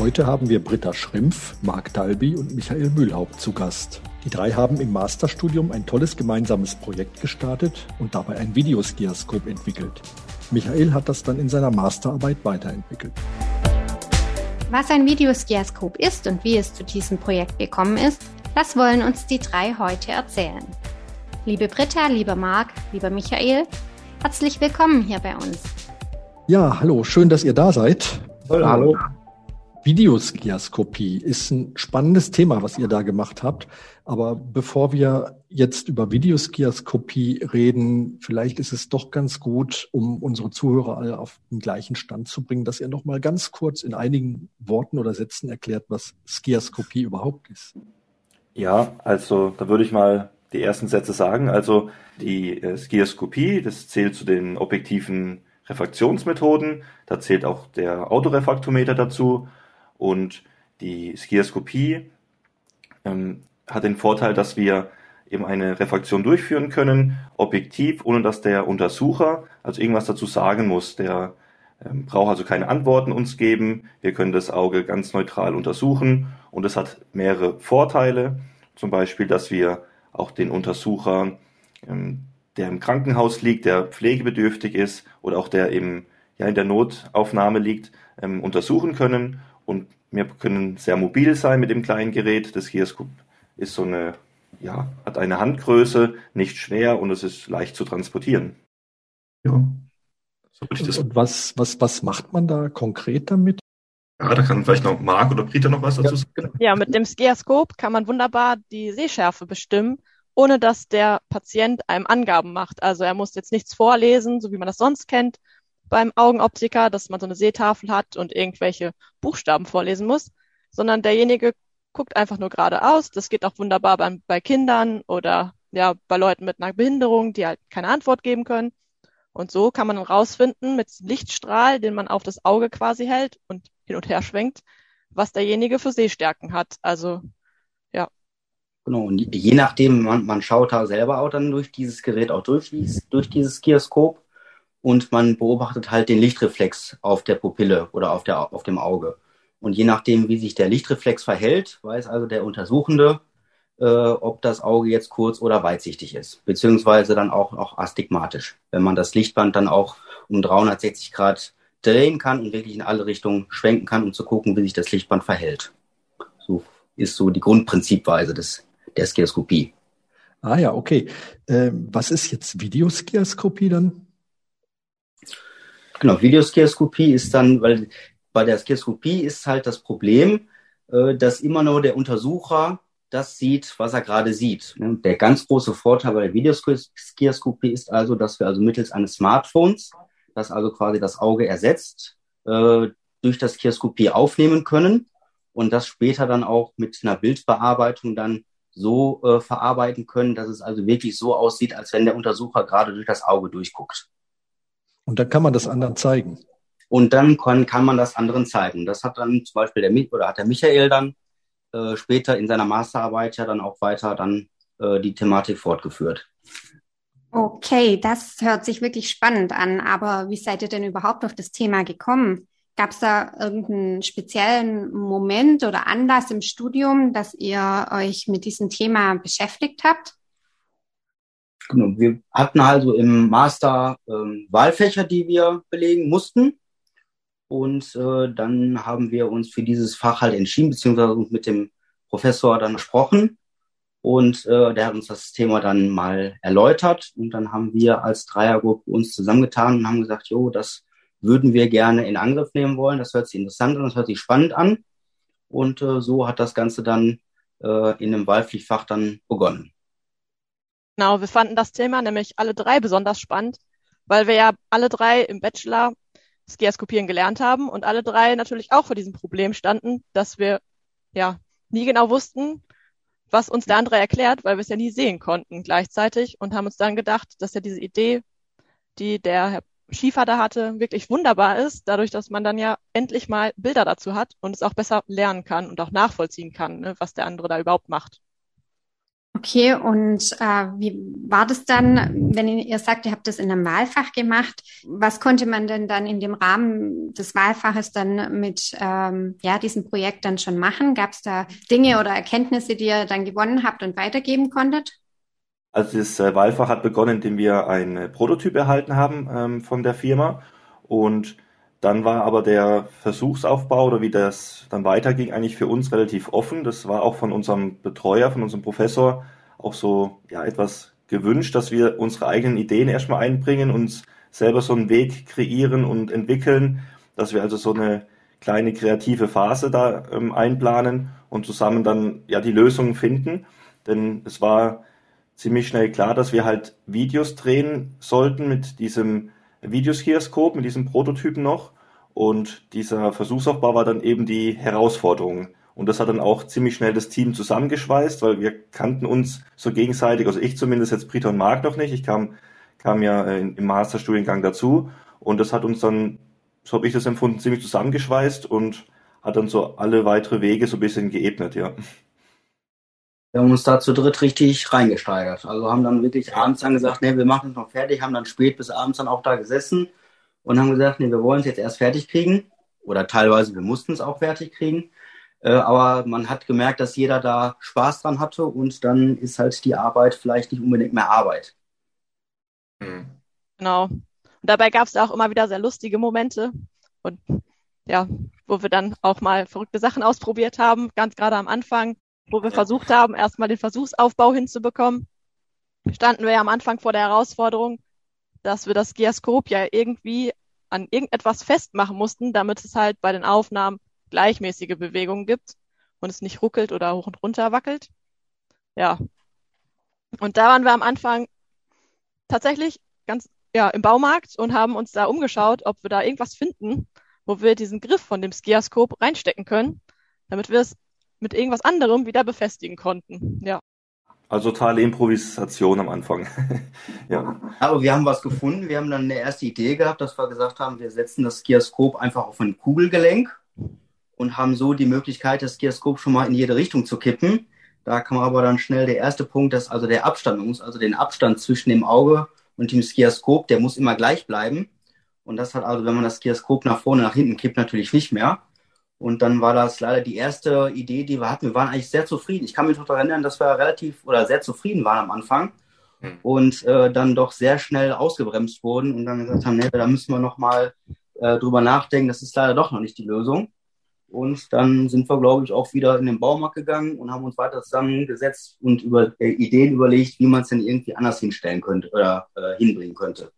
Heute haben wir Britta Schrimpf, Marc Dalby und Michael Mühlhaupt zu Gast. Die drei haben im Masterstudium ein tolles gemeinsames Projekt gestartet und dabei ein Videoskiaskop entwickelt. Michael hat das dann in seiner Masterarbeit weiterentwickelt. Was ein Videoskiaskop ist und wie es zu diesem Projekt gekommen ist, das wollen uns die drei heute erzählen. Liebe Britta, lieber Marc, lieber Michael, herzlich willkommen hier bei uns. Ja, hallo, schön, dass ihr da seid. Hallo. hallo. Videoskiaskopie ist ein spannendes Thema, was ihr da gemacht habt. Aber bevor wir jetzt über Videoskiaskopie reden, vielleicht ist es doch ganz gut, um unsere Zuhörer alle auf den gleichen Stand zu bringen, dass ihr noch mal ganz kurz in einigen Worten oder Sätzen erklärt, was Skiaskopie überhaupt ist. Ja, also da würde ich mal die ersten Sätze sagen. Also die äh, Skiaskopie, das zählt zu den objektiven Refraktionsmethoden. Da zählt auch der Autorefraktometer dazu. Und die Skiaskopie ähm, hat den Vorteil, dass wir eben eine Refraktion durchführen können, objektiv, ohne dass der Untersucher also irgendwas dazu sagen muss. Der ähm, braucht also keine Antworten uns geben. Wir können das Auge ganz neutral untersuchen und es hat mehrere Vorteile. Zum Beispiel, dass wir auch den Untersucher, ähm, der im Krankenhaus liegt, der pflegebedürftig ist oder auch der im, ja, in der Notaufnahme liegt, ähm, untersuchen können und wir können sehr mobil sein mit dem kleinen Gerät. Das Gyroscope ist so eine, ja, hat eine Handgröße, nicht schwer und es ist leicht zu transportieren. Ja. So würde ich das. Und was, was, was macht man da konkret damit? Ja, da kann vielleicht noch Marc oder Britta noch was dazu sagen. Ja, mit dem Skiaskop kann man wunderbar die Sehschärfe bestimmen, ohne dass der Patient einem Angaben macht. Also er muss jetzt nichts vorlesen, so wie man das sonst kennt, beim Augenoptiker, dass man so eine Sehtafel hat und irgendwelche Buchstaben vorlesen muss, sondern derjenige guckt einfach nur geradeaus. Das geht auch wunderbar bei, bei Kindern oder ja bei Leuten mit einer Behinderung, die halt keine Antwort geben können. Und so kann man dann rausfinden mit Lichtstrahl, den man auf das Auge quasi hält und hin und her schwenkt, was derjenige für Sehstärken hat. Also ja. Genau, und je nachdem, man, man schaut da selber auch dann durch dieses Gerät auch durch, durch dieses Gyroscope und man beobachtet halt den Lichtreflex auf der Pupille oder auf, der, auf dem Auge. Und je nachdem, wie sich der Lichtreflex verhält, weiß also der Untersuchende, äh, ob das Auge jetzt kurz- oder weitsichtig ist, beziehungsweise dann auch, auch astigmatisch, wenn man das Lichtband dann auch um 360 Grad drehen kann und wirklich in alle Richtungen schwenken kann, um zu gucken, wie sich das Lichtband verhält. So ist so die Grundprinzipweise des, der Skiaskopie. Ah ja, okay. Ähm, was ist jetzt Videoskiaskopie dann? Genau, Videoskioskopie ist dann, weil bei der Skioskopie ist halt das Problem, äh, dass immer nur der Untersucher das sieht, was er gerade sieht. Ne? Der ganz große Vorteil bei der Videoskioskopie ist also, dass wir also mittels eines Smartphones, das also quasi das Auge ersetzt, äh, durch das Skioskopie aufnehmen können und das später dann auch mit einer Bildbearbeitung dann so äh, verarbeiten können, dass es also wirklich so aussieht, als wenn der Untersucher gerade durch das Auge durchguckt. Und dann kann man das anderen zeigen. Und dann kann, kann man das anderen zeigen. Das hat dann zum Beispiel der, oder hat der Michael dann äh, später in seiner Masterarbeit ja dann auch weiter dann äh, die Thematik fortgeführt. Okay, das hört sich wirklich spannend an. Aber wie seid ihr denn überhaupt auf das Thema gekommen? Gab es da irgendeinen speziellen Moment oder Anlass im Studium, dass ihr euch mit diesem Thema beschäftigt habt? Genau, wir hatten also im Master ähm, Wahlfächer, die wir belegen mussten. Und äh, dann haben wir uns für dieses Fach halt entschieden, beziehungsweise mit dem Professor dann gesprochen. Und äh, der hat uns das Thema dann mal erläutert. Und dann haben wir als Dreiergruppe uns zusammengetan und haben gesagt, jo, das würden wir gerne in Angriff nehmen wollen. Das hört sich interessant an, das hört sich spannend an. Und äh, so hat das Ganze dann äh, in einem Wahlpflichtfach dann begonnen. Genau, wir fanden das Thema nämlich alle drei besonders spannend, weil wir ja alle drei im Bachelor Skiaskopieren gelernt haben und alle drei natürlich auch vor diesem Problem standen, dass wir ja nie genau wussten, was uns der andere erklärt, weil wir es ja nie sehen konnten gleichzeitig und haben uns dann gedacht, dass ja diese Idee, die der Herr Schiefer da hatte, wirklich wunderbar ist, dadurch, dass man dann ja endlich mal Bilder dazu hat und es auch besser lernen kann und auch nachvollziehen kann, ne, was der andere da überhaupt macht. Okay, und äh, wie war das dann, wenn ihr sagt, ihr habt das in einem Wahlfach gemacht? Was konnte man denn dann in dem Rahmen des Wahlfaches dann mit ähm, ja, diesem Projekt dann schon machen? Gab es da Dinge oder Erkenntnisse, die ihr dann gewonnen habt und weitergeben konntet? Also das äh, Wahlfach hat begonnen, indem wir ein äh, Prototyp erhalten haben ähm, von der Firma und dann war aber der Versuchsaufbau oder wie das dann weiterging eigentlich für uns relativ offen. Das war auch von unserem Betreuer, von unserem Professor auch so ja etwas gewünscht, dass wir unsere eigenen Ideen erstmal einbringen, uns selber so einen Weg kreieren und entwickeln, dass wir also so eine kleine kreative Phase da ähm, einplanen und zusammen dann ja die Lösungen finden. Denn es war ziemlich schnell klar, dass wir halt Videos drehen sollten mit diesem Videoskioskop mit diesem Prototypen noch. Und dieser Versuchsaufbau war dann eben die Herausforderung. Und das hat dann auch ziemlich schnell das Team zusammengeschweißt, weil wir kannten uns so gegenseitig, also ich zumindest jetzt Britta und Marc noch nicht. Ich kam, kam ja äh, im Masterstudiengang dazu. Und das hat uns dann, so habe ich das empfunden, ziemlich zusammengeschweißt und hat dann so alle weitere Wege so ein bisschen geebnet, ja. Wir haben uns da zu dritt richtig reingesteigert. Also haben dann wirklich abends dann gesagt, nee, wir machen es noch fertig, haben dann spät bis abends dann auch da gesessen und haben gesagt, nee, wir wollen es jetzt erst fertig kriegen. Oder teilweise, wir mussten es auch fertig kriegen. Äh, aber man hat gemerkt, dass jeder da Spaß dran hatte und dann ist halt die Arbeit vielleicht nicht unbedingt mehr Arbeit. Mhm. Genau. Und dabei gab es auch immer wieder sehr lustige Momente und ja, wo wir dann auch mal verrückte Sachen ausprobiert haben, ganz gerade am Anfang wo wir versucht haben, erstmal den Versuchsaufbau hinzubekommen, standen wir ja am Anfang vor der Herausforderung, dass wir das Geoskop ja irgendwie an irgendetwas festmachen mussten, damit es halt bei den Aufnahmen gleichmäßige Bewegungen gibt und es nicht ruckelt oder hoch und runter wackelt. Ja. Und da waren wir am Anfang tatsächlich ganz ja im Baumarkt und haben uns da umgeschaut, ob wir da irgendwas finden, wo wir diesen Griff von dem Skiaskop reinstecken können, damit wir es mit irgendwas anderem wieder befestigen konnten. Ja. Also totale Improvisation am Anfang. ja. Aber wir haben was gefunden. Wir haben dann eine erste Idee gehabt, dass wir gesagt haben, wir setzen das Skiaskop einfach auf ein Kugelgelenk und haben so die Möglichkeit, das Skiaskop schon mal in jede Richtung zu kippen. Da kam aber dann schnell der erste Punkt, dass also der Abstand, man muss also den Abstand zwischen dem Auge und dem Skiaskop, der muss immer gleich bleiben. Und das hat also, wenn man das Skiaskop nach vorne, nach hinten kippt, natürlich nicht mehr. Und dann war das leider die erste Idee, die wir hatten. Wir waren eigentlich sehr zufrieden. Ich kann mich noch daran erinnern, dass wir relativ oder sehr zufrieden waren am Anfang hm. und äh, dann doch sehr schnell ausgebremst wurden und dann gesagt haben, nee, da müssen wir noch mal äh, drüber nachdenken. Das ist leider doch noch nicht die Lösung. Und dann sind wir, glaube ich, auch wieder in den Baumarkt gegangen und haben uns weiter zusammengesetzt und über äh, Ideen überlegt, wie man es denn irgendwie anders hinstellen könnte oder äh, hinbringen könnte.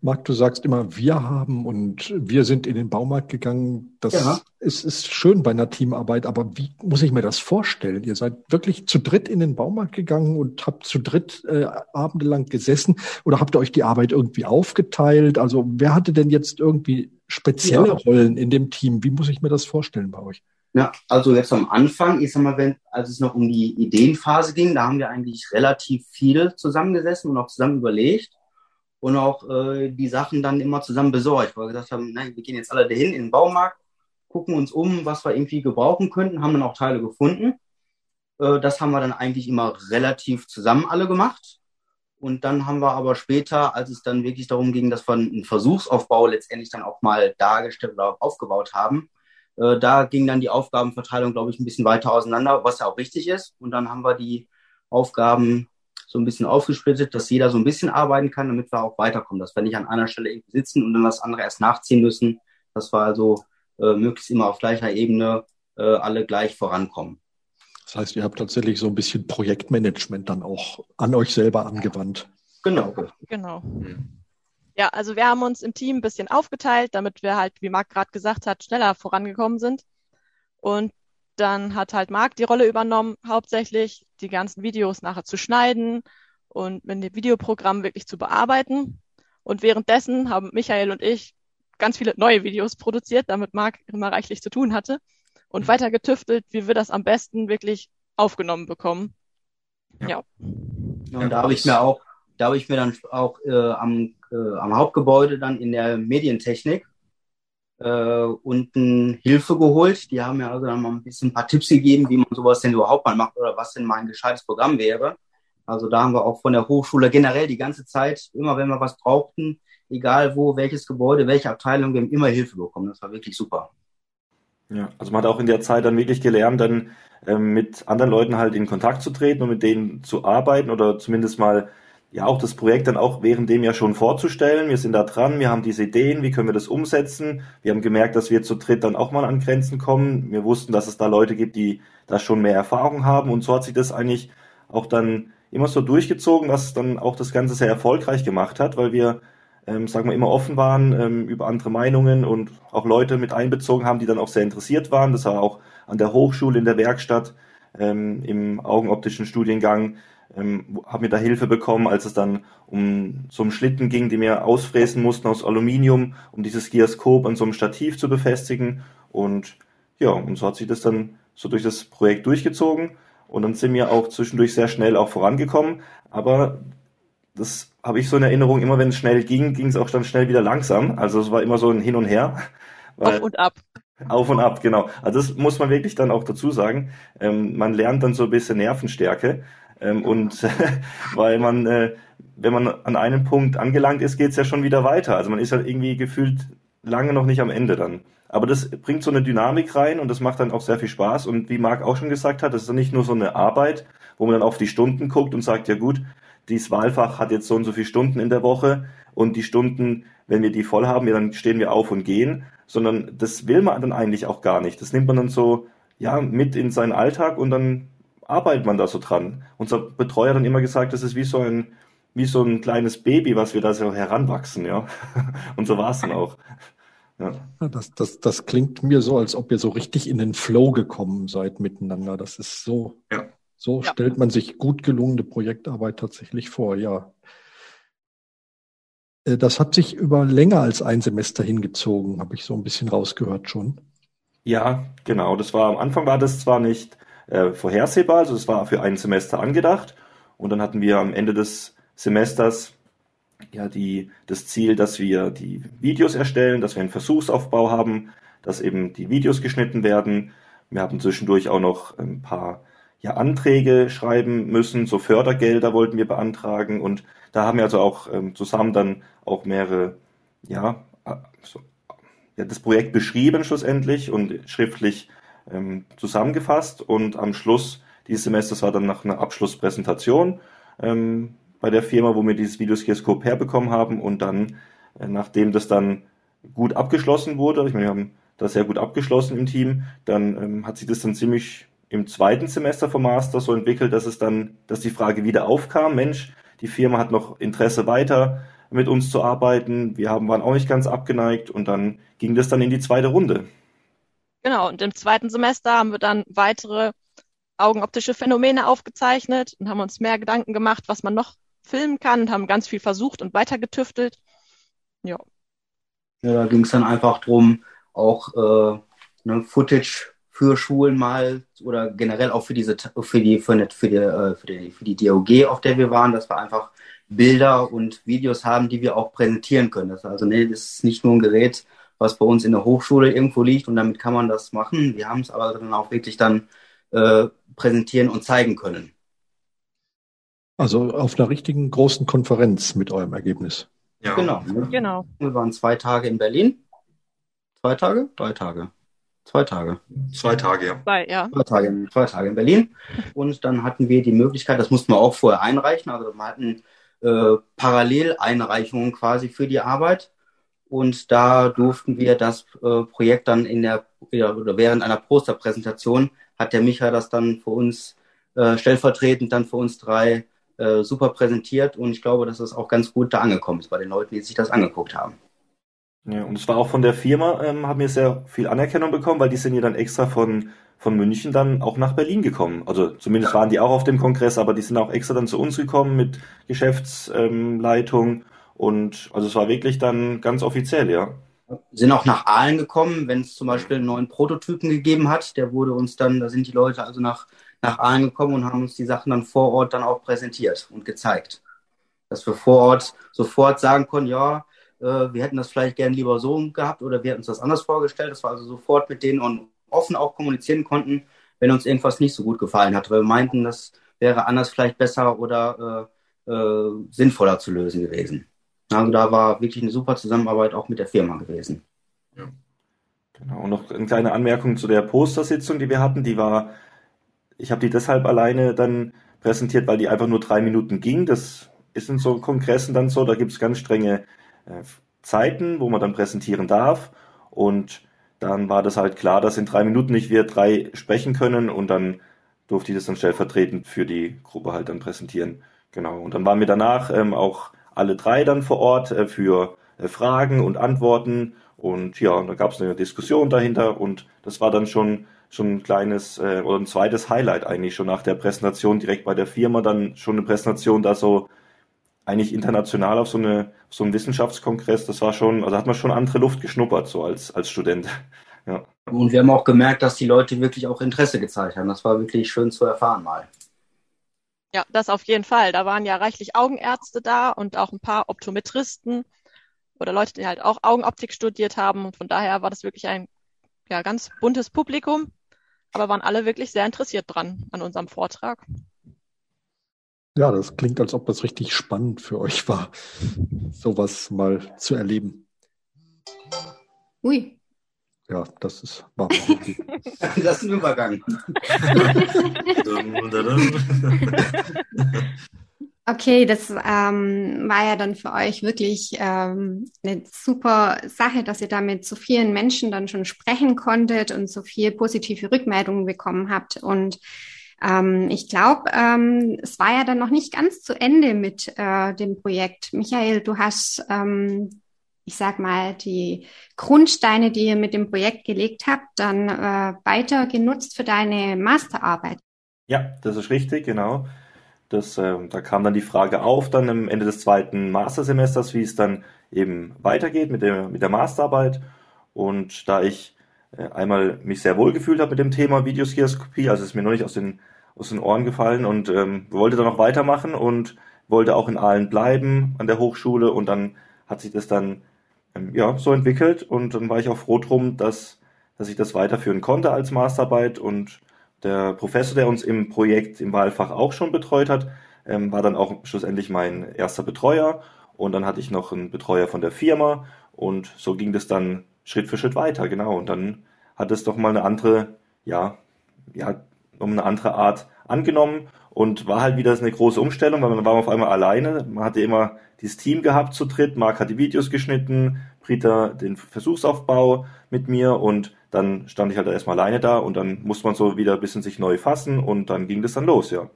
Marc, du sagst immer, wir haben und wir sind in den Baumarkt gegangen. Das ja. ist, ist schön bei einer Teamarbeit, aber wie muss ich mir das vorstellen? Ihr seid wirklich zu dritt in den Baumarkt gegangen und habt zu dritt äh, abendelang gesessen oder habt ihr euch die Arbeit irgendwie aufgeteilt? Also wer hatte denn jetzt irgendwie spezielle ja. Rollen in dem Team? Wie muss ich mir das vorstellen bei euch? Ja, also jetzt am Anfang, ich sag mal, wenn, als es noch um die Ideenphase ging, da haben wir eigentlich relativ viel zusammengesessen und auch zusammen überlegt und auch äh, die Sachen dann immer zusammen besorgt, weil wir gesagt haben, nein, wir gehen jetzt alle dahin in den Baumarkt, gucken uns um, was wir irgendwie gebrauchen könnten, haben dann auch Teile gefunden. Äh, das haben wir dann eigentlich immer relativ zusammen alle gemacht. Und dann haben wir aber später, als es dann wirklich darum ging, dass wir einen Versuchsaufbau letztendlich dann auch mal dargestellt oder aufgebaut haben, äh, da ging dann die Aufgabenverteilung, glaube ich, ein bisschen weiter auseinander, was ja auch richtig ist. Und dann haben wir die Aufgaben so ein bisschen aufgesplittet, dass jeder so ein bisschen arbeiten kann, damit wir auch weiterkommen, dass wir nicht an einer Stelle irgendwie sitzen und dann das andere erst nachziehen müssen, dass wir also äh, möglichst immer auf gleicher Ebene äh, alle gleich vorankommen. Das heißt, ihr habt tatsächlich so ein bisschen Projektmanagement dann auch an euch selber angewandt. Genau. Genau. Ja, also wir haben uns im Team ein bisschen aufgeteilt, damit wir halt, wie Marc gerade gesagt hat, schneller vorangekommen sind. Und dann hat halt Marc die Rolle übernommen, hauptsächlich die ganzen Videos nachher zu schneiden und mit dem Videoprogramm wirklich zu bearbeiten. Und währenddessen haben Michael und ich ganz viele neue Videos produziert, damit Marc immer reichlich zu tun hatte und mhm. weiter getüftelt, wie wir das am besten wirklich aufgenommen bekommen. Ja. ja. Und da habe ich mir auch, da habe ich mir dann auch äh, am, äh, am Hauptgebäude dann in der Medientechnik äh, unten Hilfe geholt. Die haben mir also dann mal ein bisschen ein paar Tipps gegeben, wie man sowas denn überhaupt mal macht oder was denn mal ein gescheites Programm wäre. Also da haben wir auch von der Hochschule generell die ganze Zeit, immer wenn wir was brauchten, egal wo, welches Gebäude, welche Abteilung, wir haben immer Hilfe bekommen. Das war wirklich super. Ja, also man hat auch in der Zeit dann wirklich gelernt, dann ähm, mit anderen Leuten halt in Kontakt zu treten und mit denen zu arbeiten oder zumindest mal ja auch das Projekt dann auch während dem ja schon vorzustellen. Wir sind da dran, wir haben diese Ideen, wie können wir das umsetzen? Wir haben gemerkt, dass wir zu dritt dann auch mal an Grenzen kommen. Wir wussten, dass es da Leute gibt, die da schon mehr Erfahrung haben und so hat sich das eigentlich auch dann immer so durchgezogen, was dann auch das Ganze sehr erfolgreich gemacht hat, weil wir, ähm, sagen wir, immer offen waren ähm, über andere Meinungen und auch Leute mit einbezogen haben, die dann auch sehr interessiert waren. Das war auch an der Hochschule in der Werkstatt ähm, im augenoptischen Studiengang ähm, habe mir da Hilfe bekommen, als es dann um so einen Schlitten ging, den wir ausfräsen mussten aus Aluminium, um dieses Gyroscope an so einem Stativ zu befestigen. Und ja, und so hat sich das dann so durch das Projekt durchgezogen. Und dann sind wir auch zwischendurch sehr schnell auch vorangekommen. Aber das habe ich so in Erinnerung, immer wenn es schnell ging, ging es auch dann schnell wieder langsam. Also es war immer so ein Hin und Her. Auf und ab. Auf und ab, genau. Also das muss man wirklich dann auch dazu sagen. Ähm, man lernt dann so ein bisschen Nervenstärke. Ähm, und weil man, äh, wenn man an einem Punkt angelangt ist, geht es ja schon wieder weiter. Also man ist ja irgendwie gefühlt lange noch nicht am Ende dann. Aber das bringt so eine Dynamik rein und das macht dann auch sehr viel Spaß. Und wie Marc auch schon gesagt hat, das ist dann nicht nur so eine Arbeit, wo man dann auf die Stunden guckt und sagt, ja gut, dieses Wahlfach hat jetzt so und so viele Stunden in der Woche und die Stunden, wenn wir die voll haben, ja, dann stehen wir auf und gehen, sondern das will man dann eigentlich auch gar nicht. Das nimmt man dann so, ja, mit in seinen Alltag und dann arbeitet man da so dran. Unser Betreuer hat dann immer gesagt, das ist wie so ein, wie so ein kleines Baby, was wir da so heranwachsen, ja. Und so war es dann auch. Ja. Das, das, das klingt mir so, als ob ihr so richtig in den Flow gekommen seid miteinander. Das ist so, ja. so ja. stellt man sich gut gelungene Projektarbeit tatsächlich vor, ja. Äh, das hat sich über länger als ein Semester hingezogen, habe ich so ein bisschen rausgehört schon. Ja, genau. Das war am Anfang war das zwar nicht äh, vorhersehbar. Also es war für ein Semester angedacht. Und dann hatten wir am Ende des Semesters ja die, das Ziel, dass wir die Videos erstellen, dass wir einen Versuchsaufbau haben, dass eben die Videos geschnitten werden. Wir haben zwischendurch auch noch ein paar ja, Anträge schreiben müssen, so Fördergelder wollten wir beantragen und da haben wir also auch ähm, zusammen dann auch mehrere, ja, so, ja, das Projekt beschrieben schlussendlich und schriftlich ähm, zusammengefasst und am Schluss dieses Semesters war dann noch eine Abschlusspräsentation ähm, bei der Firma, wo wir dieses Videoskioskop herbekommen haben und dann, äh, nachdem das dann gut abgeschlossen wurde, ich meine, wir haben das sehr gut abgeschlossen im Team, dann ähm, hat sich das dann ziemlich im zweiten Semester vom Master so entwickelt, dass es dann, dass die Frage wieder aufkam, Mensch, die Firma hat noch Interesse weiter mit uns zu arbeiten, wir haben, waren auch nicht ganz abgeneigt und dann ging das dann in die zweite Runde. Genau, und im zweiten Semester haben wir dann weitere augenoptische Phänomene aufgezeichnet und haben uns mehr Gedanken gemacht, was man noch filmen kann und haben ganz viel versucht und weitergetüftelt. Ja. Ja, da ging es dann einfach darum, auch äh, ne, Footage für Schulen mal oder generell auch für diese für die für, die, für, die, äh, für, die, für die DOG, auf der wir waren, dass wir einfach Bilder und Videos haben, die wir auch präsentieren können. Das also nee, das ist nicht nur ein Gerät, was bei uns in der Hochschule irgendwo liegt und damit kann man das machen. Wir haben es aber dann auch wirklich dann äh, präsentieren und zeigen können. Also auf einer richtigen großen Konferenz mit eurem Ergebnis. Ja. Genau. genau. Wir waren zwei Tage in Berlin. Zwei Tage? Drei Tage. Zwei Tage. Zwei Tage, ja. Zwei, ja. Zwei Tage, zwei Tage in Berlin. Und dann hatten wir die Möglichkeit, das mussten wir auch vorher einreichen, also wir hatten äh, Paralleleinreichungen quasi für die Arbeit. Und da durften wir das äh, Projekt dann in der oder während einer Posterpräsentation hat der Micha das dann für uns äh, stellvertretend dann für uns drei äh, super präsentiert und ich glaube, dass es auch ganz gut da angekommen ist bei den Leuten, die sich das angeguckt haben. Ja, und es war auch von der Firma, ähm, haben wir sehr viel Anerkennung bekommen, weil die sind ja dann extra von, von München dann auch nach Berlin gekommen. Also zumindest waren die auch auf dem Kongress, aber die sind auch extra dann zu uns gekommen mit Geschäftsleitung. Ähm, und also es war wirklich dann ganz offiziell, ja. Sind auch nach Aalen gekommen, wenn es zum Beispiel einen neuen Prototypen gegeben hat. Der wurde uns dann, da sind die Leute also nach, nach Aalen gekommen und haben uns die Sachen dann vor Ort dann auch präsentiert und gezeigt. Dass wir vor Ort sofort sagen konnten, ja, äh, wir hätten das vielleicht gern lieber so gehabt oder wir hätten uns das anders vorgestellt. Das war also sofort mit denen und offen auch kommunizieren konnten, wenn uns irgendwas nicht so gut gefallen hat, weil wir meinten, das wäre anders vielleicht besser oder äh, äh, sinnvoller zu lösen gewesen. Also da war wirklich eine super Zusammenarbeit auch mit der Firma gewesen. Ja. Genau. Und noch eine kleine Anmerkung zu der Postersitzung, die wir hatten. Die war, ich habe die deshalb alleine dann präsentiert, weil die einfach nur drei Minuten ging. Das ist in so Kongressen dann so. Da gibt es ganz strenge äh, Zeiten, wo man dann präsentieren darf. Und dann war das halt klar, dass in drei Minuten nicht wir drei sprechen können und dann durfte ich das dann stellvertretend für die Gruppe halt dann präsentieren. Genau. Und dann waren wir danach ähm, auch alle drei dann vor Ort äh, für äh, Fragen und Antworten und ja, da gab es eine Diskussion dahinter und das war dann schon schon ein kleines äh, oder ein zweites Highlight eigentlich schon nach der Präsentation direkt bei der Firma dann schon eine Präsentation da so eigentlich international auf so eine auf so einen Wissenschaftskongress. Das war schon, also hat man schon andere Luft geschnuppert so als als Student. Ja. Und wir haben auch gemerkt, dass die Leute wirklich auch Interesse gezeigt haben. Das war wirklich schön zu erfahren mal. Ja, das auf jeden Fall. Da waren ja reichlich Augenärzte da und auch ein paar Optometristen oder Leute, die halt auch Augenoptik studiert haben. Und von daher war das wirklich ein ja, ganz buntes Publikum, aber waren alle wirklich sehr interessiert dran an unserem Vortrag. Ja, das klingt, als ob das richtig spannend für euch war, sowas mal zu erleben. Ui, ja, das ist war Das ist ein Übergang. Okay, das ähm, war ja dann für euch wirklich ähm, eine super Sache, dass ihr damit so vielen Menschen dann schon sprechen konntet und so viel positive Rückmeldungen bekommen habt. Und ähm, ich glaube, ähm, es war ja dann noch nicht ganz zu Ende mit äh, dem Projekt. Michael, du hast ähm, ich sag mal, die Grundsteine, die ihr mit dem Projekt gelegt habt, dann äh, weiter genutzt für deine Masterarbeit. Ja, das ist richtig, genau. Das, äh, da kam dann die Frage auf, dann am Ende des zweiten Mastersemesters, wie es dann eben weitergeht mit der, mit der Masterarbeit. Und da ich äh, einmal mich sehr wohl gefühlt habe mit dem Thema Videoskioskopie, also ist mir noch nicht aus den, aus den Ohren gefallen und ähm, wollte dann noch weitermachen und wollte auch in Aalen bleiben an der Hochschule und dann hat sich das dann ähm, ja, so entwickelt und dann war ich auch froh drum, dass, dass ich das weiterführen konnte als Masterarbeit und der Professor, der uns im Projekt im Wahlfach auch schon betreut hat, ähm, war dann auch schlussendlich mein erster Betreuer und dann hatte ich noch einen Betreuer von der Firma und so ging das dann Schritt für Schritt weiter, genau. Und dann hat es doch mal eine andere, ja, ja, um eine andere Art angenommen und war halt wieder eine große Umstellung, weil man war auf einmal alleine. Man hatte immer dieses Team gehabt zu dritt. Marc hat die Videos geschnitten, Brita den Versuchsaufbau mit mir und dann stand ich halt erstmal alleine da und dann musste man so wieder ein bisschen sich neu fassen und dann ging das dann los, ja.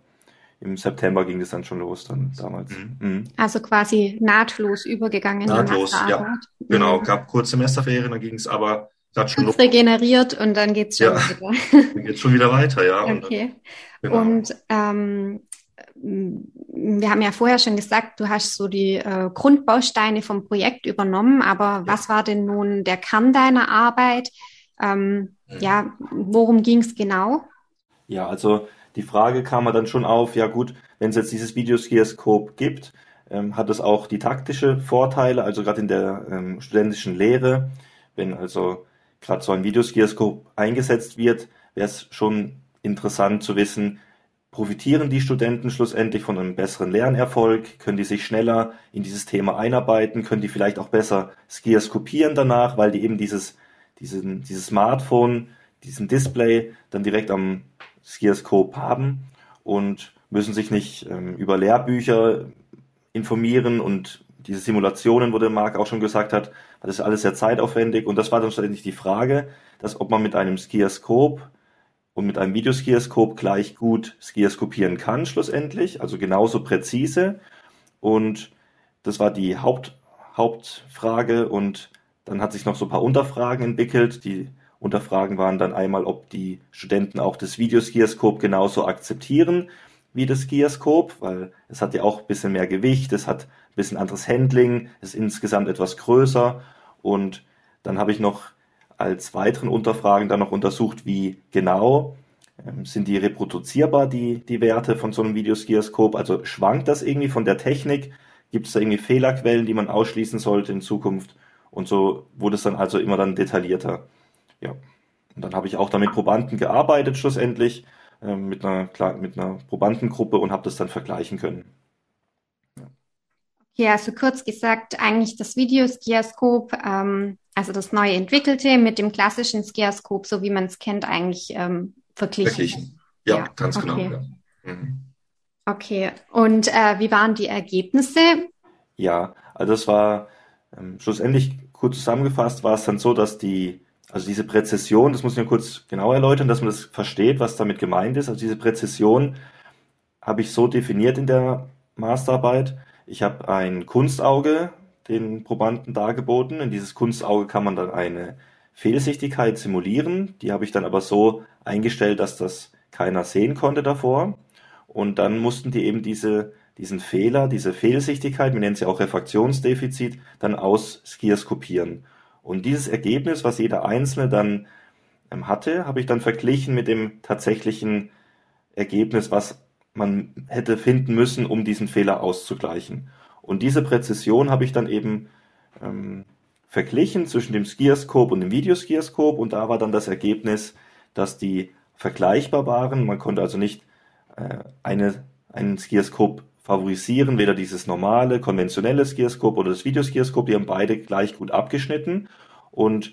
Im September ging das dann schon los, dann damals. Mhm. Mhm. Also quasi nahtlos übergegangen. Nahtlos, ja. Genau, mhm. gab kurze Semesterferien, dann ging es aber schon los. regeneriert und dann geht's schon ja. wieder. dann geht's schon wieder weiter, ja. Okay. Und, genau. und ähm, wir haben ja vorher schon gesagt, du hast so die äh, Grundbausteine vom Projekt übernommen, aber ja. was war denn nun der Kern deiner Arbeit? Ähm, mhm. Ja, worum ging es genau? Ja, also die Frage kam dann schon auf, ja gut, wenn es jetzt dieses Videoskioskop gibt, ähm, hat es auch didaktische Vorteile, also gerade in der ähm, studentischen Lehre, wenn also gerade so ein Videoskioskop eingesetzt wird, wäre es schon interessant zu wissen, Profitieren die Studenten schlussendlich von einem besseren Lernerfolg? Können die sich schneller in dieses Thema einarbeiten? Können die vielleicht auch besser Skiers kopieren danach, weil die eben dieses, diesen, dieses Smartphone, diesen Display dann direkt am Skierscope haben und müssen sich nicht ähm, über Lehrbücher informieren und diese Simulationen, wo der Marc auch schon gesagt hat, das ist alles sehr zeitaufwendig und das war dann schlussendlich die Frage, dass ob man mit einem Skierscope und mit einem Videoskioskop gleich gut skioskopieren kann schlussendlich, also genauso präzise. Und das war die Haupt, Hauptfrage und dann hat sich noch so ein paar Unterfragen entwickelt. Die Unterfragen waren dann einmal, ob die Studenten auch das Videoskioskop genauso akzeptieren wie das Skioskop, weil es hat ja auch ein bisschen mehr Gewicht, es hat ein bisschen anderes Handling, ist insgesamt etwas größer und Dann habe ich noch als weiteren Unterfragen dann noch untersucht, wie genau ähm, sind die reproduzierbar, die, die Werte von so einem Videoskioskop? Also schwankt das irgendwie von der Technik? Gibt es da irgendwie Fehlerquellen, die man ausschließen sollte in Zukunft? Und so wurde es dann also immer dann detaillierter. Ja. Und dann habe ich auch dann mit Probanden gearbeitet schlussendlich, äh, mit, einer, mit einer Probandengruppe und habe das dann vergleichen können. Ja, also kurz gesagt, eigentlich das Videoskioskop, ähm, also das neu entwickelte mit dem klassischen Skioskop, so wie man es kennt, eigentlich ähm, verglichen. Verglichen. Ja, ja. ganz genau, okay. genau. Ja. Mhm. Okay, und äh, wie waren die Ergebnisse? Ja, also es war ähm, schlussendlich kurz zusammengefasst, war es dann so, dass die, also diese Präzision, das muss ich nur kurz genau erläutern, dass man das versteht, was damit gemeint ist. Also diese Präzision habe ich so definiert in der Masterarbeit. Ich habe ein Kunstauge den Probanden dargeboten. In dieses Kunstauge kann man dann eine Fehlsichtigkeit simulieren. Die habe ich dann aber so eingestellt, dass das keiner sehen konnte davor. Und dann mussten die eben diese, diesen Fehler, diese Fehlsichtigkeit, wir nennen sie auch Refraktionsdefizit, dann ausskierskopieren. Und dieses Ergebnis, was jeder Einzelne dann ähm, hatte, habe ich dann verglichen mit dem tatsächlichen Ergebnis, was man hätte finden müssen, um diesen Fehler auszugleichen. Und diese Präzision habe ich dann eben ähm, verglichen zwischen dem Skierskop und dem Videoskierskop und da war dann das Ergebnis, dass die vergleichbar waren. Man konnte also nicht äh, eine, einen Skierskop favorisieren, weder dieses normale, konventionelle Skierskop oder das Videoskierskop, die haben beide gleich gut abgeschnitten und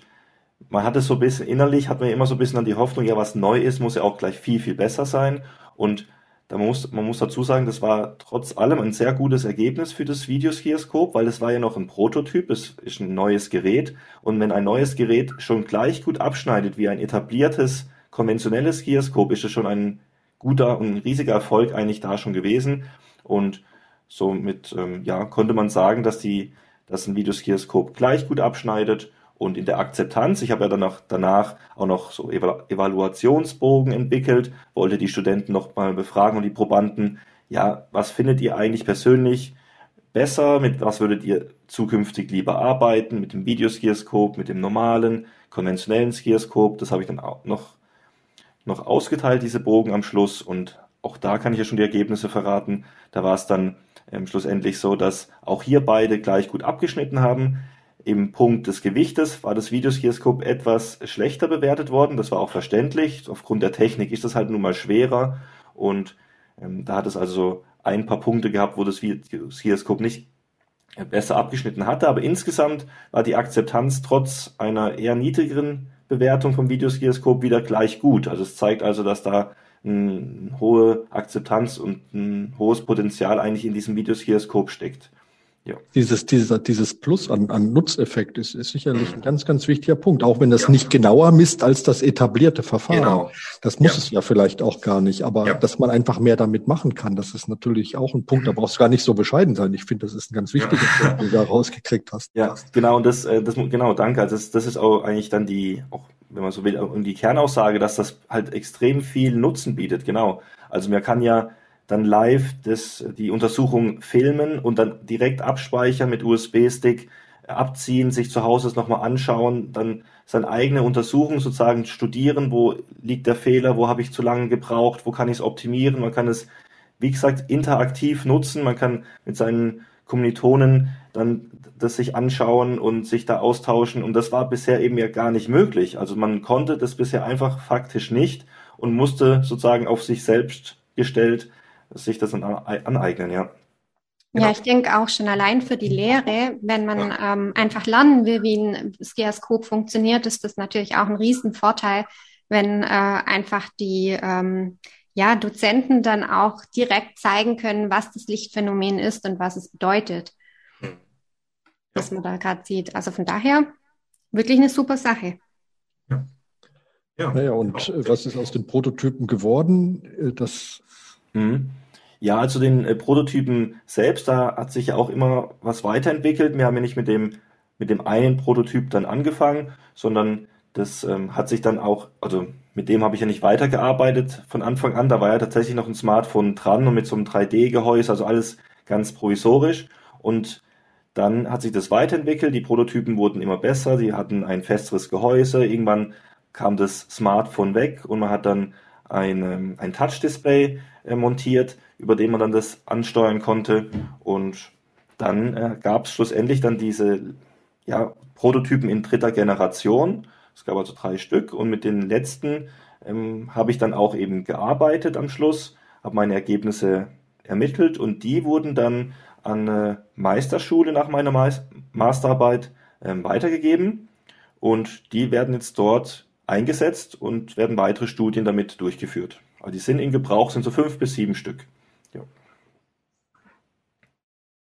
man hatte so ein bisschen innerlich, hat man immer so ein bisschen an die Hoffnung, ja, was neu ist, muss ja auch gleich viel, viel besser sein und da muss, man muss dazu sagen, das war trotz allem ein sehr gutes Ergebnis für das Videoskioskop, weil es war ja noch ein Prototyp, es ist ein neues Gerät. Und wenn ein neues Gerät schon gleich gut abschneidet wie ein etabliertes konventionelles Skioskop, ist es schon ein guter und riesiger Erfolg eigentlich da schon gewesen. Und somit ähm, ja, konnte man sagen, dass, die, dass ein Videoskioskop gleich gut abschneidet und in der Akzeptanz, ich habe ja danach, danach auch noch so Evaluationsbogen entwickelt, wollte die Studenten noch mal befragen und die Probanden, ja, was findet ihr eigentlich persönlich besser, mit was würdet ihr zukünftig lieber arbeiten, mit dem Videoskioskop, mit dem normalen, konventionellen Skioskop, das habe ich dann auch noch, noch ausgeteilt, diese Bogen am Schluss und auch da kann ich ja schon die Ergebnisse verraten. Da war es dann ähm, schlussendlich so, dass auch hier beide gleich gut abgeschnitten haben. Im Punkt des Gewichtes war das Videoskioskop etwas schlechter bewertet worden. Das war auch verständlich. Aufgrund der Technik ist das halt nun mal schwerer. Und ähm, da hat es also ein paar Punkte gehabt, wo das Videoskioskop nicht besser abgeschnitten hatte. Aber insgesamt war die Akzeptanz trotz einer eher niedrigeren Bewertung vom Videoskioskop wieder gleich gut. Also es zeigt also, dass da eine hohe Akzeptanz und ein hohes Potenzial eigentlich in diesem Videoskioskop steckt. Ja. Dieses, dieser, dieses Plus an, an Nutzeffekt ist, ist sicherlich ein ganz, ganz wichtiger Punkt, auch wenn das ja. nicht genauer misst als das etablierte Verfahren. Genau. Das muss ja. es ja vielleicht auch gar nicht, aber ja. dass man einfach mehr damit machen kann, das ist natürlich auch ein Punkt, da brauchst du gar nicht so bescheiden sein. Ich finde, das ist ein ganz wichtiger Punkt, den du da rausgekriegt hast. Ja, genau, und das, äh, das genau, danke. Also das, das ist auch eigentlich dann die, auch wenn man so will, die Kernaussage, dass das halt extrem viel Nutzen bietet, genau. Also man kann ja dann live das, die Untersuchung filmen und dann direkt abspeichern mit USB-Stick, abziehen, sich zu Hause das nochmal anschauen, dann seine eigene Untersuchung sozusagen studieren, wo liegt der Fehler, wo habe ich zu lange gebraucht, wo kann ich es optimieren, man kann es, wie gesagt, interaktiv nutzen, man kann mit seinen Kommilitonen dann das sich anschauen und sich da austauschen. Und das war bisher eben ja gar nicht möglich. Also man konnte das bisher einfach faktisch nicht und musste sozusagen auf sich selbst gestellt sich das aneignen, ja. Genau. Ja, ich denke auch schon allein für die Lehre, wenn man ja. ähm, einfach lernen will, wie ein Skioskop funktioniert, ist das natürlich auch ein Riesenvorteil, wenn äh, einfach die ähm, ja, Dozenten dann auch direkt zeigen können, was das Lichtphänomen ist und was es bedeutet, hm. ja. was man da gerade sieht. Also von daher wirklich eine super Sache. Ja. Ja, naja, und genau. was ist aus den Prototypen geworden? Äh, das Mhm. Ja, also den äh, Prototypen selbst, da hat sich ja auch immer was weiterentwickelt. Wir haben ja nicht mit dem, mit dem einen Prototyp dann angefangen, sondern das ähm, hat sich dann auch, also mit dem habe ich ja nicht weitergearbeitet von Anfang an. Da war ja tatsächlich noch ein Smartphone dran und mit so einem 3D-Gehäuse, also alles ganz provisorisch. Und Dann hat sich das weiterentwickelt, die Prototypen wurden immer besser, sie hatten ein festeres Gehäuse, irgendwann kam das Smartphone weg und man hat dann ein, ähm, ein Touch-Display äh, montiert, über den man dann das ansteuern konnte. Und dann äh, gab es schlussendlich dann diese ja, Prototypen in dritter Generation. Es gab also drei Stück. Und mit den letzten ähm, habe ich dann auch eben gearbeitet am Schluss, habe meine Ergebnisse ermittelt. Und die wurden dann an eine Meisterschule nach meiner Masterarbeit ähm, weitergegeben. Und die werden jetzt dort eingesetzt und werden weitere Studien damit durchgeführt. Also die sind in Gebrauch, sind so fünf bis sieben Stück. Ja.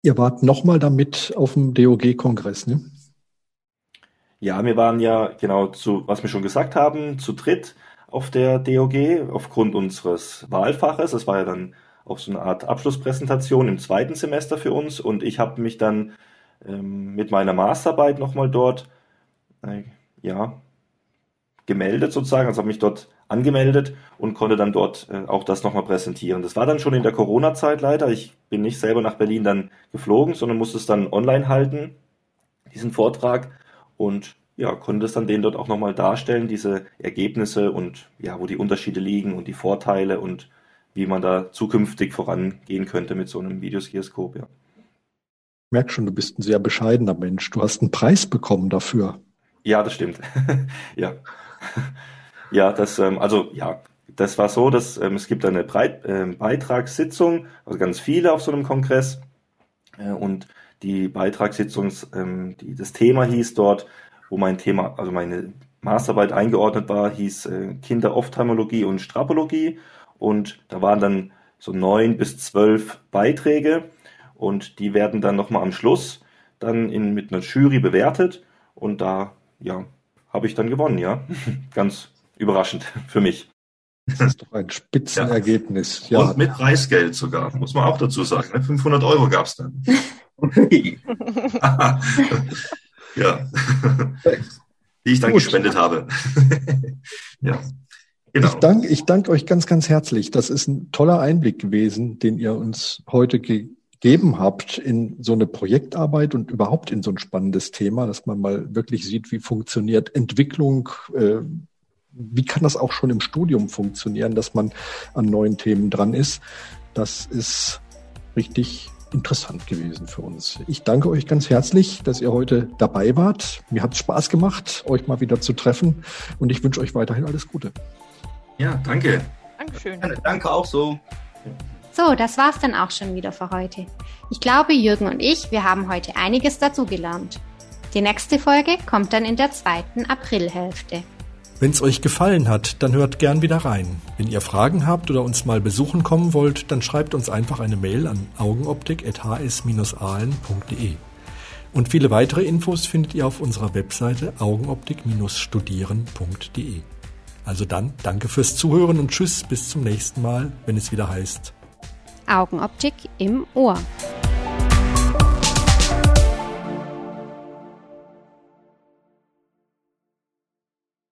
Ihr wart nochmal damit auf dem DOG-Kongress, ne? Ja, wir waren ja genau zu, was wir schon gesagt haben, zu dritt auf der DOG aufgrund unseres Wahlfaches. Das war ja dann auch so eine Art Abschlusspräsentation im zweiten Semester für uns und ich habe mich dann ähm, mit meiner Masterarbeit nochmal dort äh, ja, gemeldet sozusagen, also habe mich dort angemeldet und konnte dann dort äh, auch das nochmal präsentieren. Das war dann schon in der Corona-Zeit leider. Ich bin nicht selber nach Berlin dann geflogen, sondern musste es dann online halten, diesen Vortrag und ja, konnte es dann denen dort auch nochmal darstellen, diese Ergebnisse und ja, wo die Unterschiede liegen und die Vorteile und wie man da zukünftig vorangehen könnte mit so einem Videoskioskop, ja. Ich merke schon, du bist ein sehr bescheidener Mensch. Du hast einen Preis bekommen dafür. Ja, das stimmt. ja. Ja, das, ähm, also ja, das war so, dass ähm, es gibt eine Breit, äh, Beitragssitzung, also ganz viele auf so einem Kongress. Äh, und die Beitragssitzung, ähm, die, das Thema hieß dort, wo mein Thema, also meine Masterarbeit eingeordnet war, hieß äh, Kinderophthalmologie und Strapologie. Und da waren dann so neun bis zwölf Beiträge und die werden dann nochmal am Schluss dann in, mit einer Jury bewertet. Und da, ja, habe ich dann gewonnen, ja. Ganz überraschend für mich. Das ist doch ein Spitzenergebnis. Ja. Und mit Preisgeld sogar, muss man auch dazu sagen. 500 ne? Euro gab es dann. ja. Die ich dann Gut. gespendet habe. ja. Genau. Ich danke ich dank euch ganz, ganz herzlich. Das ist ein toller Einblick gewesen, den ihr uns heute gegeben habt in so eine Projektarbeit und überhaupt in so ein spannendes Thema, dass man mal wirklich sieht, wie funktioniert Entwicklung, äh, wie kann das auch schon im Studium funktionieren, dass man an neuen Themen dran ist. Das ist richtig interessant gewesen für uns. Ich danke euch ganz herzlich, dass ihr heute dabei wart. Mir hat es Spaß gemacht, euch mal wieder zu treffen und ich wünsche euch weiterhin alles Gute. Ja, danke. Dankeschön. Danke auch so. So, das war's dann auch schon wieder für heute. Ich glaube, Jürgen und ich, wir haben heute einiges dazugelernt. Die nächste Folge kommt dann in der zweiten Aprilhälfte. Wenn es euch gefallen hat, dann hört gern wieder rein. Wenn ihr Fragen habt oder uns mal besuchen kommen wollt, dann schreibt uns einfach eine Mail an augenoptik.hs-ahlen.de. Und viele weitere Infos findet ihr auf unserer Webseite augenoptik-studieren.de. Also dann, danke fürs Zuhören und tschüss, bis zum nächsten Mal, wenn es wieder heißt Augenoptik im Ohr.